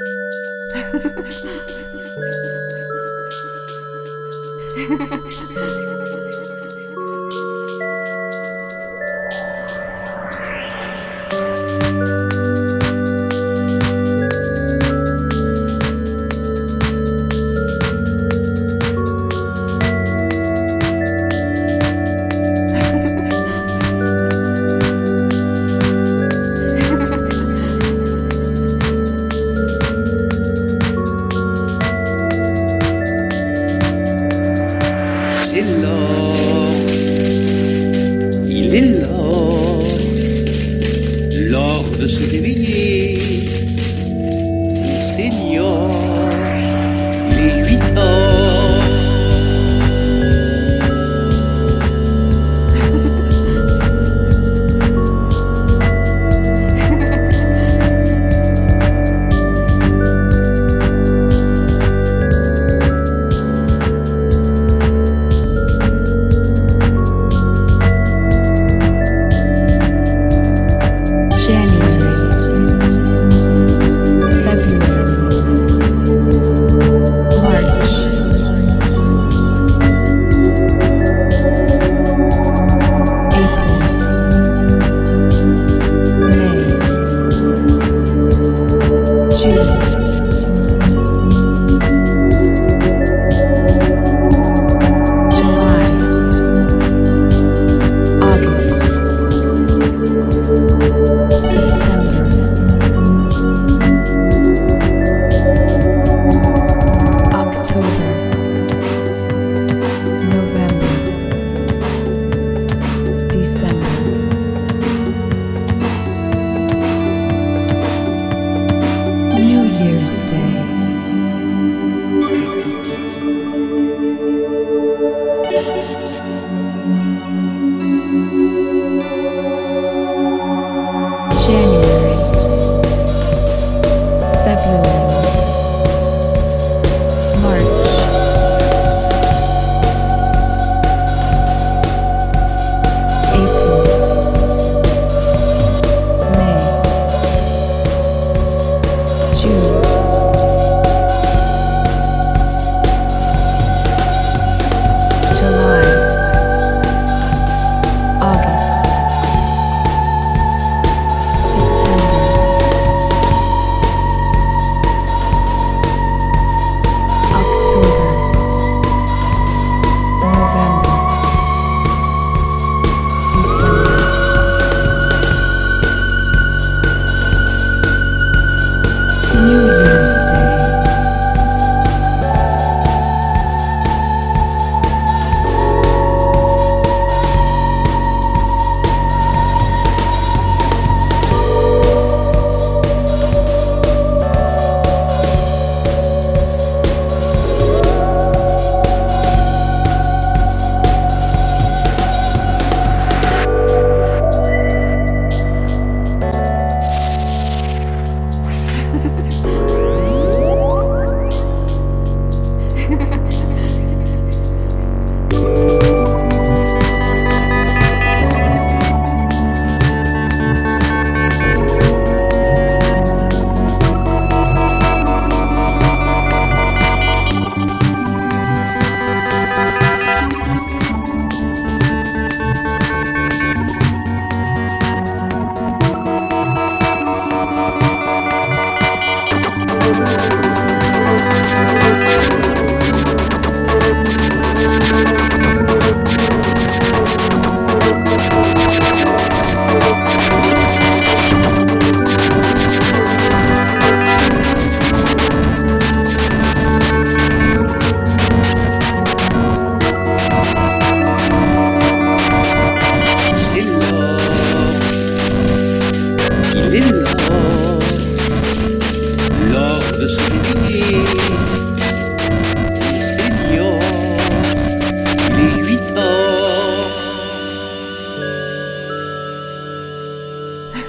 Ha ha ha ha ha! в сердцевине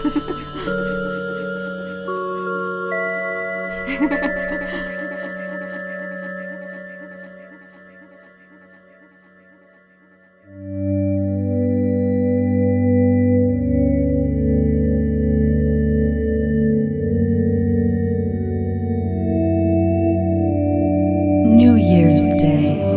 New Year's Day.